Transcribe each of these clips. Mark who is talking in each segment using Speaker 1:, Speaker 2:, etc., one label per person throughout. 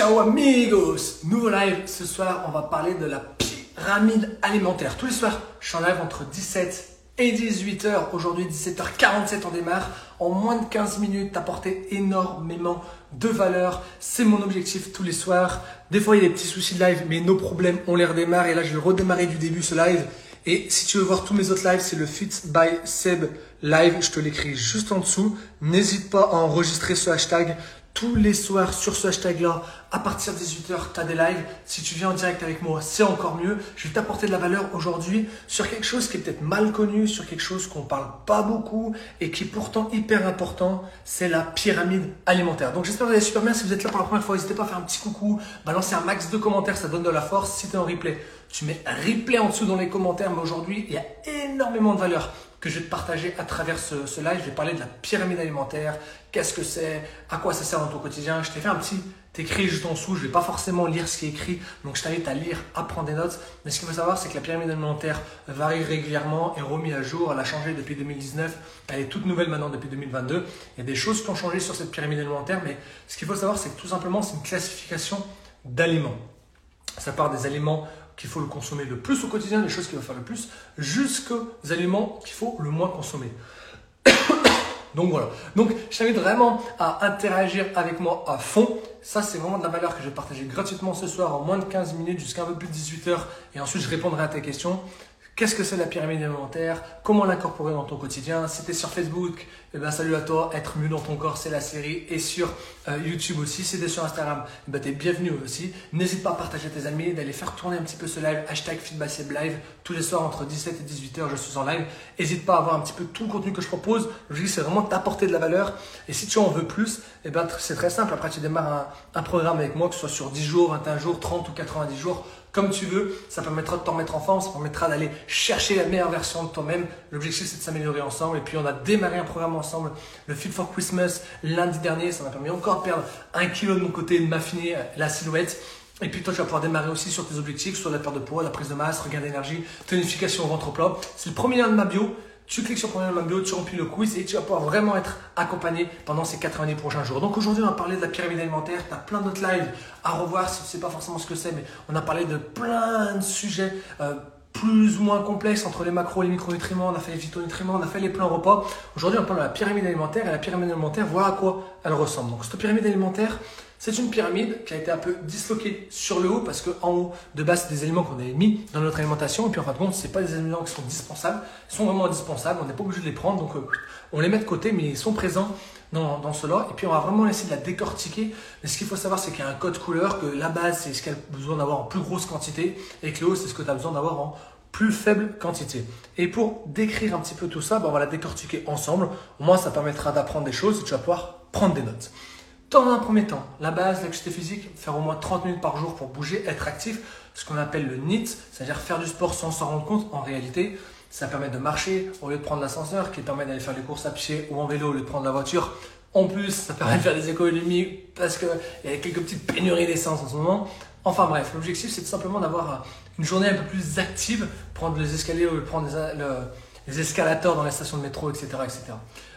Speaker 1: Ciao amigos Nouveau live, ce soir on va parler de la pyramide alimentaire. Tous les soirs, je suis en live entre 17 et 18h. Aujourd'hui 17h47 on démarre. En moins de 15 minutes, t'apporter énormément de valeur. C'est mon objectif tous les soirs. Des fois il y a des petits soucis de live, mais nos problèmes on les redémarre. Et là je vais redémarrer du début ce live. Et si tu veux voir tous mes autres lives, c'est le Fit by Seb Live. Je te l'écris juste en dessous. N'hésite pas à enregistrer ce hashtag tous les soirs sur ce hashtag-là, à partir de 18h, tu as des lives. Si tu viens en direct avec moi, c'est encore mieux. Je vais t'apporter de la valeur aujourd'hui sur quelque chose qui est peut-être mal connu, sur quelque chose qu'on parle pas beaucoup et qui est pourtant hyper important, c'est la pyramide alimentaire. Donc j'espère que vous allez super bien. Si vous êtes là pour la première fois, n'hésitez pas à faire un petit coucou, balancer un max de commentaires, ça donne de la force. Si tu es en replay, tu mets replay en dessous dans les commentaires. Mais aujourd'hui, il y a énormément de valeur que je vais te partager à travers ce, live. Je vais parler de la pyramide alimentaire, qu'est-ce que c'est, à quoi ça sert dans ton quotidien? Je t'ai fait un petit écrit juste en dessous, je ne vais pas forcément lire ce qui est écrit, donc je t'invite à lire, à prendre des notes. Mais ce qu'il faut savoir, c'est que la pyramide alimentaire varie régulièrement, est remise à jour, elle a changé depuis 2019, elle est toute nouvelle maintenant depuis 2022. Il y a des choses qui ont changé sur cette pyramide alimentaire, mais ce qu'il faut savoir, c'est que tout simplement, c'est une classification d'aliments. Ça part des aliments qu'il faut le consommer le plus au quotidien, les choses qu'il va faire le plus, jusqu'aux aliments qu'il faut le moins consommer. Donc voilà. Donc je t'invite vraiment à interagir avec moi à fond. Ça, c'est vraiment de la valeur que je vais partager gratuitement ce soir en moins de 15 minutes jusqu'à un peu plus de 18 heures. Et ensuite, je répondrai à tes questions. Qu'est-ce que c'est la pyramide alimentaire? Comment l'incorporer dans ton quotidien? Si tu es sur Facebook, eh ben, salut à toi. Être mieux dans ton corps, c'est la série. Et sur euh, YouTube aussi. Si tu es sur Instagram, eh ben, tu es bienvenu aussi. N'hésite pas à partager tes amis, d'aller faire tourner un petit peu ce live. Hashtag Live. Tous les soirs entre 17 et 18 h je suis en live. N'hésite pas à voir un petit peu tout le contenu que je propose. Le c'est vraiment t'apporter de la valeur. Et si tu en veux plus, eh ben, c'est très simple. Après, tu démarres un, un programme avec moi, que ce soit sur 10 jours, 21 jours, 30 ou 90 jours comme tu veux. Ça permettra de t'en mettre en forme, ça permettra d'aller chercher la meilleure version de toi-même. L'objectif, c'est de s'améliorer ensemble. Et puis, on a démarré un programme ensemble, le Fit for Christmas, lundi dernier. Ça m'a permis encore de perdre un kilo de mon côté, de m'affiner la silhouette. Et puis toi, tu vas pouvoir démarrer aussi sur tes objectifs, soit la perte de poids, la prise de masse, regain d'énergie, tonification au ventre plat. C'est le premier lien de ma bio. Tu cliques sur ma bio, tu remplis le quiz et tu vas pouvoir vraiment être accompagné pendant ces 90 prochains jours. Donc aujourd'hui, on va parler de la pyramide alimentaire. Tu as plein d'autres lives à revoir si tu ne sais pas forcément ce que c'est, mais on a parlé de plein de sujets. Euh, plus ou moins complexes entre les macros et les micronutriments, on a fait les phytonutriments, on a fait les plans repas. Aujourd'hui, on parle de la pyramide alimentaire et la pyramide alimentaire, voir à quoi elle ressemble. Donc, cette pyramide alimentaire, c'est une pyramide qui a été un peu disloquée sur le haut parce qu'en haut, de base, c'est des éléments qu'on avait mis dans notre alimentation. Et puis en fin de compte, ce pas des éléments qui sont dispensables. Ils sont vraiment indispensables. On n'est pas obligé de les prendre. Donc euh, on les met de côté, mais ils sont présents dans, dans cela. Et puis on va vraiment essayer de la décortiquer. Mais ce qu'il faut savoir, c'est qu'il y a un code couleur, que la base, c'est ce qu'elle a besoin d'avoir en plus grosse quantité. Et que le haut, c'est ce que tu as besoin d'avoir en plus faible quantité. Et pour décrire un petit peu tout ça, ben, on va la décortiquer ensemble. Au moins, ça permettra d'apprendre des choses et tu vas pouvoir prendre des notes. Dans un premier temps, la base, l'activité physique, faire au moins 30 minutes par jour pour bouger, être actif, ce qu'on appelle le NIT, c'est-à-dire faire du sport sans s'en rendre compte. En réalité, ça permet de marcher au lieu de prendre l'ascenseur, qui permet d'aller faire des courses à pied ou en vélo au lieu de prendre la voiture. En plus, ça permet de faire des économies parce qu'il y a quelques petites pénuries d'essence en ce moment. Enfin bref, l'objectif c'est tout simplement d'avoir une journée un peu plus active, prendre les escaliers ou prendre les, escalators dans les stations de métro, etc. etc.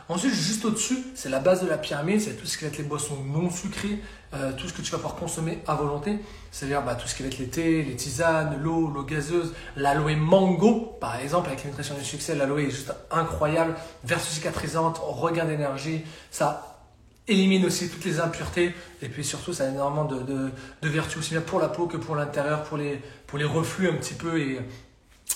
Speaker 1: Ensuite, juste au-dessus, c'est la base de la pyramide, c'est tout ce qui va être les boissons non sucrées, euh, tout ce que tu vas pouvoir consommer à volonté, c'est-à-dire bah, tout ce qui va être les thés, les tisanes, l'eau, l'eau gazeuse, l'aloe mango, par exemple, avec nutrition du succès, l'aloe est juste incroyable, vertu cicatrisante, regain d'énergie, ça élimine aussi toutes les impuretés, et puis surtout, ça a énormément de, de, vertus aussi bien pour la peau que pour l'intérieur, pour les, pour les reflux un petit peu et,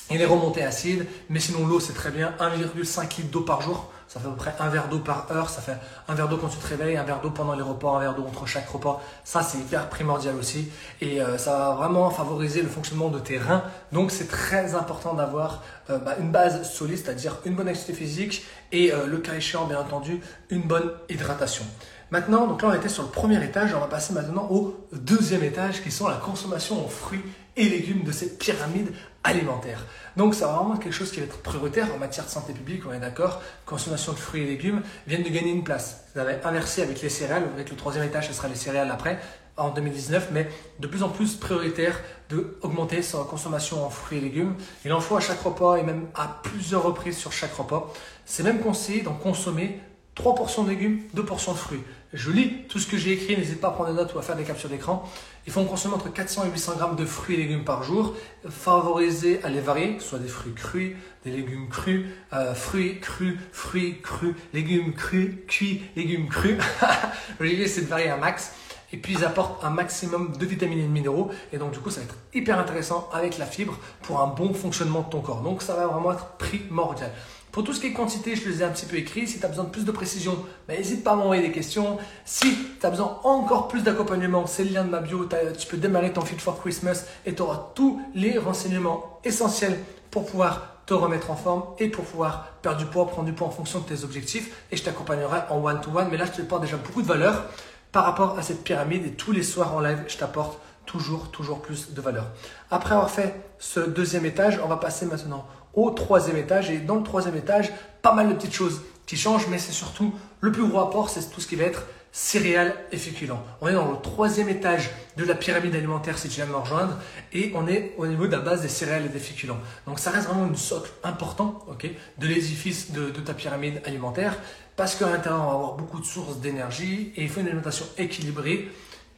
Speaker 1: et les remontées acides, mais sinon l'eau c'est très bien, 1,5 litre d'eau par jour, ça fait à peu près un verre d'eau par heure, ça fait un verre d'eau quand tu te réveilles, un verre d'eau pendant les repas, un verre d'eau entre chaque repas. Ça, c'est hyper primordial aussi. Et euh, ça va vraiment favoriser le fonctionnement de tes reins. Donc, c'est très important d'avoir euh, bah, une base solide, c'est-à-dire une bonne activité physique et euh, le cas échéant, bien entendu, une bonne hydratation. Maintenant, donc là, on était sur le premier étage. On va passer maintenant au deuxième étage qui sont la consommation en fruits et légumes de cette pyramide alimentaire. Donc ça va vraiment quelque chose qui va être prioritaire en matière de santé publique, on est d'accord. Consommation de fruits et légumes viennent de gagner une place. Vous avez inversé avec les céréales, avec le troisième étage, ce sera les céréales après, en 2019, mais de plus en plus prioritaire d'augmenter sa consommation en fruits et légumes. Il en faut à chaque repas et même à plusieurs reprises sur chaque repas. C'est même conseillé d'en consommer 3 portions de légumes, 2 portions de fruits. Je lis tout ce que j'ai écrit, n'hésite pas à prendre des notes ou à faire des captures d'écran. Il faut consommer entre 400 et 800 grammes de fruits et légumes par jour. Favoriser à les varier, que ce soit des fruits crus, des légumes crus, euh, fruits crus, fruits crus, légumes crus, cuits, légumes crus. L'idée c'est de varier un max. Et puis ils apportent un maximum de vitamines et de minéraux. Et donc du coup ça va être hyper intéressant avec la fibre pour un bon fonctionnement de ton corps. Donc ça va vraiment être primordial. Pour tout ce qui est quantité, je les ai un petit peu écrit. Si tu as besoin de plus de précision, ben, n'hésite pas à m'envoyer des questions. Si tu as besoin encore plus d'accompagnement, c'est le lien de ma bio. Tu peux démarrer ton Fit for Christmas et tu auras tous les renseignements essentiels pour pouvoir te remettre en forme et pour pouvoir perdre du poids, prendre du poids en fonction de tes objectifs. Et je t'accompagnerai en one-to-one. Mais là, je te porte déjà beaucoup de valeur par rapport à cette pyramide. Et tous les soirs en live, je t'apporte toujours, toujours plus de valeur. Après avoir fait ce deuxième étage, on va passer maintenant au troisième étage. Et dans le troisième étage, pas mal de petites choses qui changent, mais c'est surtout le plus gros apport, c'est tout ce qui va être céréales et féculents. On est dans le troisième étage de la pyramide alimentaire si tu viens me rejoindre et on est au niveau de la base des céréales et des féculents. Donc ça reste vraiment une socle important ok, de l'édifice de, de, ta pyramide alimentaire parce qu'à l'intérieur on va avoir beaucoup de sources d'énergie et il faut une alimentation équilibrée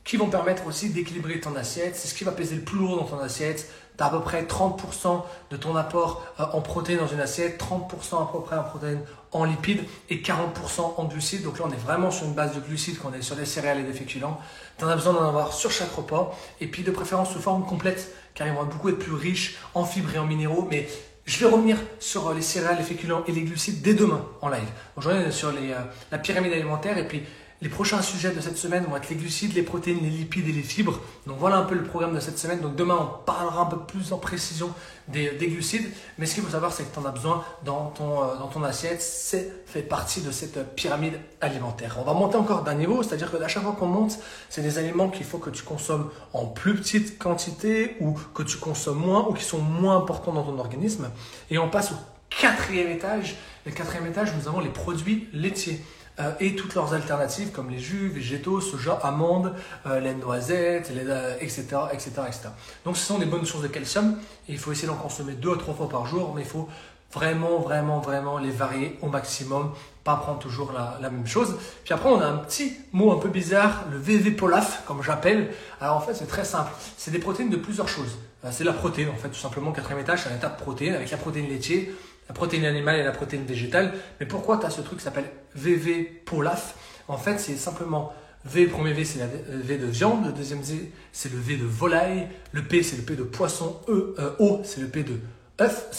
Speaker 1: qui vont permettre aussi d'équilibrer ton assiette. C'est ce qui va peser le plus lourd dans ton assiette. Tu as à peu près 30% de ton apport euh, en protéines dans une assiette, 30% à peu près en protéines en lipides et 40% en glucides. Donc là, on est vraiment sur une base de glucides qu'on est sur des céréales et des féculents. Tu en as besoin d'en avoir sur chaque repas et puis de préférence sous forme complète car ils vont beaucoup être plus riches en fibres et en minéraux. Mais je vais revenir sur euh, les céréales, les féculents et les glucides dès demain en live. Aujourd'hui, sur les, euh, la pyramide alimentaire et puis les prochains sujets de cette semaine vont être les glucides, les protéines, les lipides et les fibres. Donc voilà un peu le programme de cette semaine. Donc demain, on parlera un peu plus en précision des, glucides. Mais ce qu'il faut savoir, c'est que tu en as besoin dans ton, euh, dans ton assiette. C'est fait partie de cette pyramide alimentaire. On va monter encore d'un niveau, c'est-à-dire que à chaque fois qu'on monte, c'est des aliments qu'il faut que tu consommes en plus petite quantité ou que tu consommes moins ou qui sont moins importants dans ton organisme. Et on passe au quatrième étage. Le quatrième étage, nous avons les produits laitiers. Euh, et toutes leurs alternatives comme les jus végétaux, soja, amandes, euh, les noisettes, etc., etc., etc. Donc ce sont des bonnes sources de calcium et il faut essayer d'en consommer deux à trois fois par jour, mais il faut vraiment, vraiment, vraiment les varier au maximum, pas prendre toujours la, même chose. Puis après, on a un petit mot un peu bizarre, le VV-POLAF, comme j'appelle. Alors en fait, c'est très simple. C'est des protéines de plusieurs choses. Euh, c'est la protéine, en fait, tout simplement. Quatrième étage, c'est un état de protéines avec la protéine laitière la protéine animale et la protéine végétale. Mais pourquoi tu as ce truc qui s'appelle VV POLAF En fait, c'est simplement V, premier V, c'est le V de viande, le deuxième V, c'est le V de volaille, le P, c'est le P de poisson, E, euh, O, c'est le P de œuf,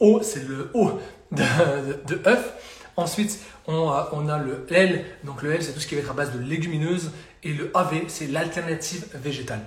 Speaker 1: O, c'est le O de, de, œuf. Ensuite, on a, on a, le L, donc le L, c'est tout ce qui va être à base de légumineuses, et le AV, c'est l'alternative végétale.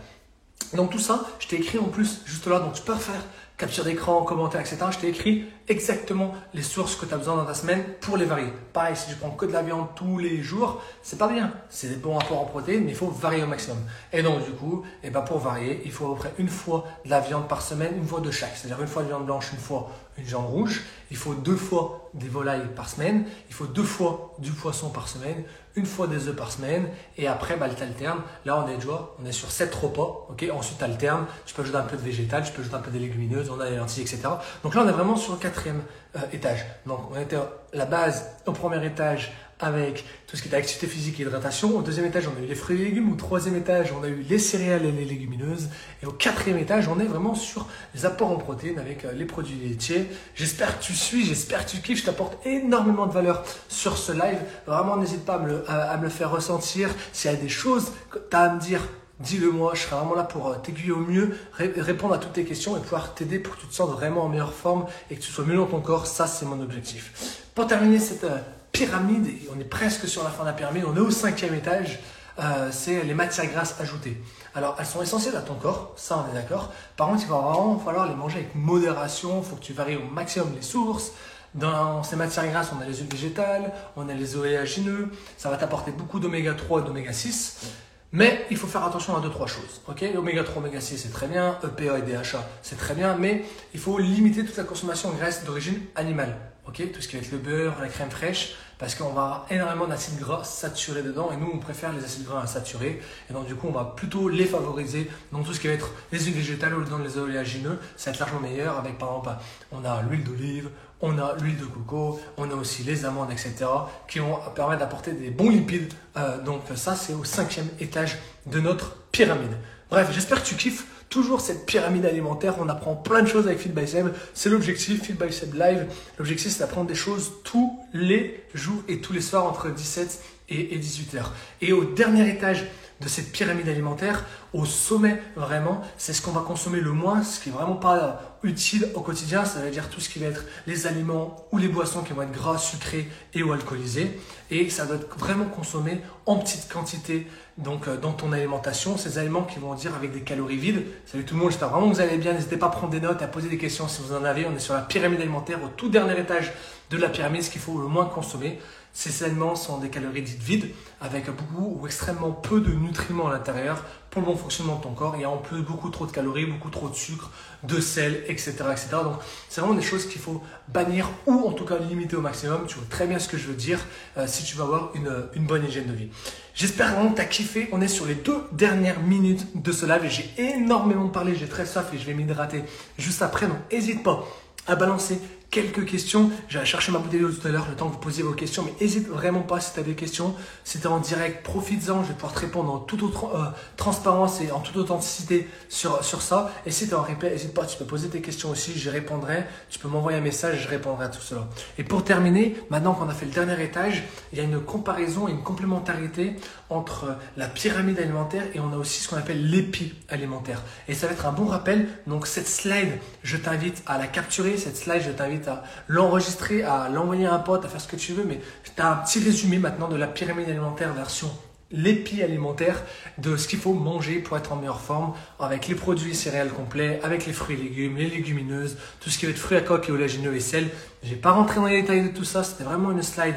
Speaker 1: Donc tout ça, je t'ai écrit en plus juste là, donc tu peux faire capture d'écran, commentaire, etc. Je t'ai écrit exactement les sources que tu as besoin dans ta semaine pour les varier. Pareil, si tu prends que de la viande tous les jours, c'est pas bien. C'est des bons apports en protéines, mais il faut varier au maximum. Et donc, du coup, et eh ben pour varier, il faut à peu près une fois de la viande par semaine, une fois de chaque. C'est-à-dire une fois de viande blanche, une fois une viande rouge. Il faut deux fois des volailles par semaine. Il faut deux fois du poisson par semaine, une fois des œufs par semaine. Et après, bah, tu alternes. Là, on est déjà, on est sur sept repas. Ok. Ensuite, tu alternes. Tu peux ajouter un peu de végétal, tu peux ajouter un peu des légumineuses, on a les lentilles, etc. Donc là, on est vraiment sur le quatrième euh, étage. Donc, on était la base au premier étage avec tout ce qui était activité physique et hydratation. Au deuxième étage, on a eu les fruits et légumes. Au troisième étage, on a eu les céréales et les légumineuses. Et au quatrième étage, on est vraiment sur les apports en protéines avec euh, les produits laitiers. J'espère que tu suis, j'espère que tu kiffes. Je t'apporte énormément de valeur sur ce live. Vraiment, n'hésite pas à me, le, faire ressentir. S'il y a des choses que tu as à me dire, dis-le moi, je serai vraiment là pour euh, t'aiguiller au mieux, répondre à toutes tes questions et pouvoir t'aider pour que tu te sentes vraiment en meilleure forme et que tu sois mieux dans ton corps. Ça, c'est mon objectif. Pour terminer cette euh, pyramide, on est presque sur la fin de la pyramide, on est au cinquième étage, euh, c'est les matières grasses ajoutées. Alors, elles sont essentielles à ton corps, ça on est d'accord. Par contre, il va vraiment falloir les manger avec modération, il faut que tu varies au maximum les sources. Dans ces matières grasses, on a les huiles végétales, on a les oléagineux, ça va t'apporter beaucoup d'oméga 3 et d'oméga 6. Mais il faut faire attention à deux, trois choses. Ok, Oméga 3, oméga 6, c'est très bien. EPA et DHA, c'est très bien. Mais il faut limiter toute la consommation de graisse d'origine animale. Ok, tout ce qui va être le beurre, la crème fraîche, parce qu'on va avoir énormément d'acides gras saturés dedans. Et nous, on préfère les acides gras insaturés. Et donc, du coup, on va plutôt les favoriser. Donc, tout ce qui va être les huiles végétales ou dans les oléagineux, ça va être largement meilleur. Avec, par exemple, on a l'huile d'olive, on a l'huile de coco, on a aussi les amandes, etc., qui vont permettre d'apporter des bons lipides. Euh, donc ça, c'est au cinquième étage de notre pyramide. Bref, j'espère que tu kiffes toujours cette pyramide alimentaire. On apprend plein de choses avec Feed by Seb. C'est l'objectif, Feed by Seb Live. L'objectif, c'est d'apprendre des choses tous les jours et tous les soirs entre 17 et 18 heures. Et au dernier étage de cette pyramide alimentaire, au sommet vraiment, c'est ce qu'on va consommer le moins, ce qui est vraiment pas utile au quotidien, ça veut dire tout ce qui va être les aliments ou les boissons qui vont être gras, sucrés et ou alcoolisés. Et ça doit être vraiment consommé en petite quantité donc euh, dans ton alimentation, ces aliments qui vont dire avec des calories vides. Salut tout le monde, j'espère vraiment que vous allez bien. N'hésitez pas à prendre des notes, à poser des questions si vous en avez. On est sur la pyramide alimentaire, au tout dernier étage de la pyramide, ce qu'il faut le moins consommer. Ces aliments sont des calories dites vides, avec beaucoup ou extrêmement peu de nutriments à l'intérieur pour le bon fonctionnement de ton corps. Il y a en plus beaucoup trop de calories, beaucoup trop de sucre, de sel, etc. etc. Donc c'est vraiment des choses qu'il faut bannir ou en tout cas limiter au maximum. Tu vois très bien ce que je veux dire euh, si tu veux avoir une, une bonne hygiène de vie. J'espère vraiment que tu as kiffé. On est sur les deux dernières minutes de ce live et j'ai énormément parlé. J'ai très soif et je vais m'hydrater juste après. Donc n'hésite pas à balancer quelques questions. J'ai chercher ma bouteille d'eau tout à l'heure, le temps que vous posiez vos questions, mais n'hésite vraiment pas si tu as des questions. Es en direct, profites-en, je vais pouvoir te répondre en toute euh, transparence et en toute authenticité sur, sur ça. Et si tu es en replay, n'hésite pas, tu peux poser tes questions aussi, j'y répondrai. Tu peux m'envoyer un message, je répondrai à tout cela. Et pour terminer, maintenant qu'on a fait le dernier étage, il y a une comparaison et une complémentarité entre la pyramide alimentaire et on a aussi ce qu'on appelle l'épi alimentaire. Et ça va être un bon rappel. Donc cette slide, je t'invite à la capturer. Cette slide, je t'invite à l'enregistrer, à l'envoyer à un pote, à faire ce que tu veux, mais tu as un petit résumé maintenant de la pyramide alimentaire version l'épi alimentaire de ce qu'il faut manger pour être en meilleure forme avec les produits céréales complets, avec les fruits et légumes, les légumineuses, tout ce qui va être fruits à coque et oléagineux et sel. Je n'ai pas rentré dans les détails de tout ça, c'était vraiment une slide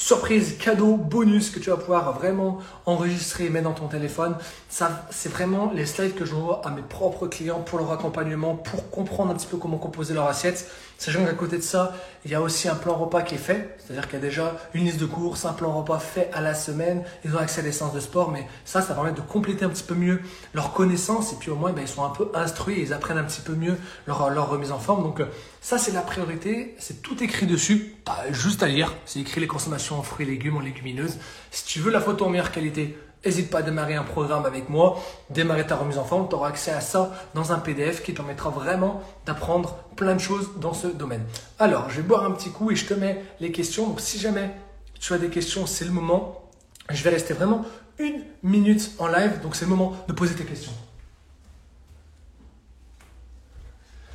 Speaker 1: surprise, cadeau, bonus que tu vas pouvoir vraiment enregistrer et mettre dans ton téléphone. Ça, c'est vraiment les slides que j'envoie à mes propres clients pour leur accompagnement, pour comprendre un petit peu comment composer leur assiette. Sachant qu'à côté de ça, il y a aussi un plan repas qui est fait. C'est-à-dire qu'il y a déjà une liste de courses, un plan repas fait à la semaine. Ils ont accès à des séances de sport, mais ça, ça permet de compléter un petit peu mieux leur connaissance. Et puis au moins, ben, ils sont un peu instruits et ils apprennent un petit peu mieux leur, leur remise en forme. Donc ça, c'est la priorité. C'est tout écrit dessus. Pas juste à lire. C'est écrit les consommations en fruits et légumes, en légumineuses. Si tu veux la photo en meilleure qualité, N'hésite pas à démarrer un programme avec moi, démarrer ta remise en forme, tu auras accès à ça dans un PDF qui te permettra vraiment d'apprendre plein de choses dans ce domaine. Alors, je vais boire un petit coup et je te mets les questions. Donc, si jamais tu as des questions, c'est le moment. Je vais rester vraiment une minute en live, donc c'est le moment de poser tes questions.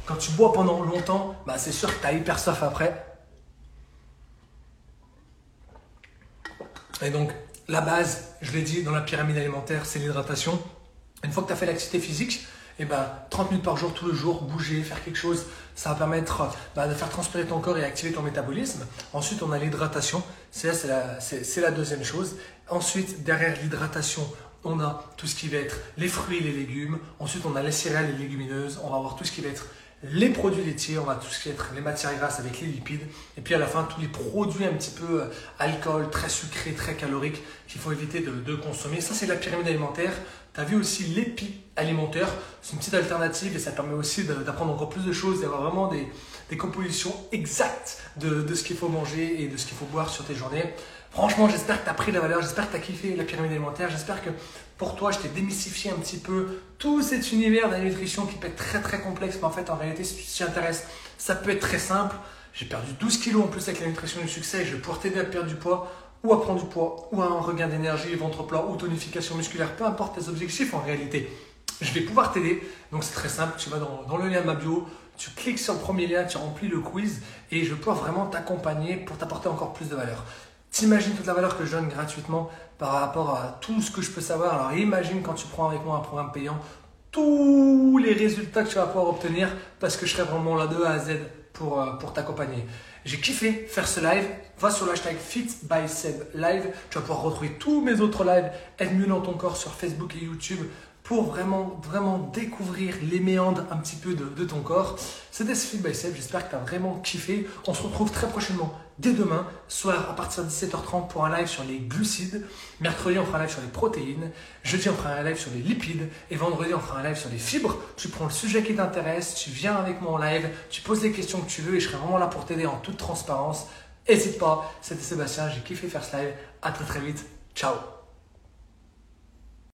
Speaker 1: Quand tu bois pendant longtemps, bah c'est sûr que tu as hyper soif après. Et donc, la base, je l'ai dit, dans la pyramide alimentaire, c'est l'hydratation. Une fois que tu as fait l'activité physique, eh ben, 30 minutes par jour, tous les jours, bouger, faire quelque chose, ça va permettre bah, de faire transpirer ton corps et activer ton métabolisme. Ensuite, on a l'hydratation, c'est la, la deuxième chose. Ensuite, derrière l'hydratation, on a tout ce qui va être les fruits et les légumes. Ensuite, on a les céréales et les légumineuses. On va avoir tout ce qui va être les produits laitiers, on va tout ce qui est les matières grasses avec les lipides, et puis à la fin tous les produits un petit peu euh, alcool, très sucrés, très caloriques qu'il faut éviter de, consommer. Ça c'est la pyramide alimentaire. Tu as vu aussi l'épi alimentaire, c'est une petite alternative et ça permet aussi d'apprendre encore plus de choses, d'avoir vraiment des, compositions exactes de, de ce qu'il faut manger et de ce qu'il faut boire sur tes journées. Franchement, j'espère que tu as pris la valeur, j'espère que tu as kiffé la pyramide alimentaire, j'espère que pour toi, je t'ai démystifié un petit peu tout cet univers de la nutrition qui peut être très très complexe, mais en fait, en réalité, si tu t'y ça peut être très simple. J'ai perdu 12 kilos en plus avec la nutrition du succès je vais pouvoir t'aider à perdre du poids ou à prendre du poids ou à un regain d'énergie, ventre plat ou tonification musculaire, peu importe tes objectifs en réalité. Je vais pouvoir t'aider. Donc c'est très simple, tu vas dans, le lien de ma bio, tu cliques sur le premier lien, tu remplis le quiz et je vais pouvoir vraiment t'accompagner pour t'apporter encore plus de valeur. T'imagines toute la valeur que je donne gratuitement par rapport à tout ce que je peux savoir. Alors imagine quand tu prends avec moi un programme payant, tous les résultats que tu vas pouvoir obtenir parce que je serai vraiment là de A à Z pour, euh, pour t'accompagner. J'ai kiffé faire ce live. Va sur l'hashtag FitBySebLive. Tu vas pouvoir retrouver tous mes autres lives. Aide mieux dans ton corps sur Facebook et YouTube pour vraiment, vraiment découvrir les méandres un petit peu de, ton corps. C'était Fit Bicep, j'espère que tu as vraiment kiffé. On se retrouve très prochainement, dès demain, soir à partir de 17h30 pour un live sur les glucides. Mercredi, on fera un live sur les protéines. Jeudi, on fera un live sur les lipides. Et vendredi, on fera un live sur les fibres. Tu prends le sujet qui t'intéresse, tu viens avec moi en live, tu poses les questions que tu veux et je serai vraiment là pour t'aider en toute transparence. N'hésite pas, c'était Sébastien, j'ai kiffé faire ce live. À très très vite. Ciao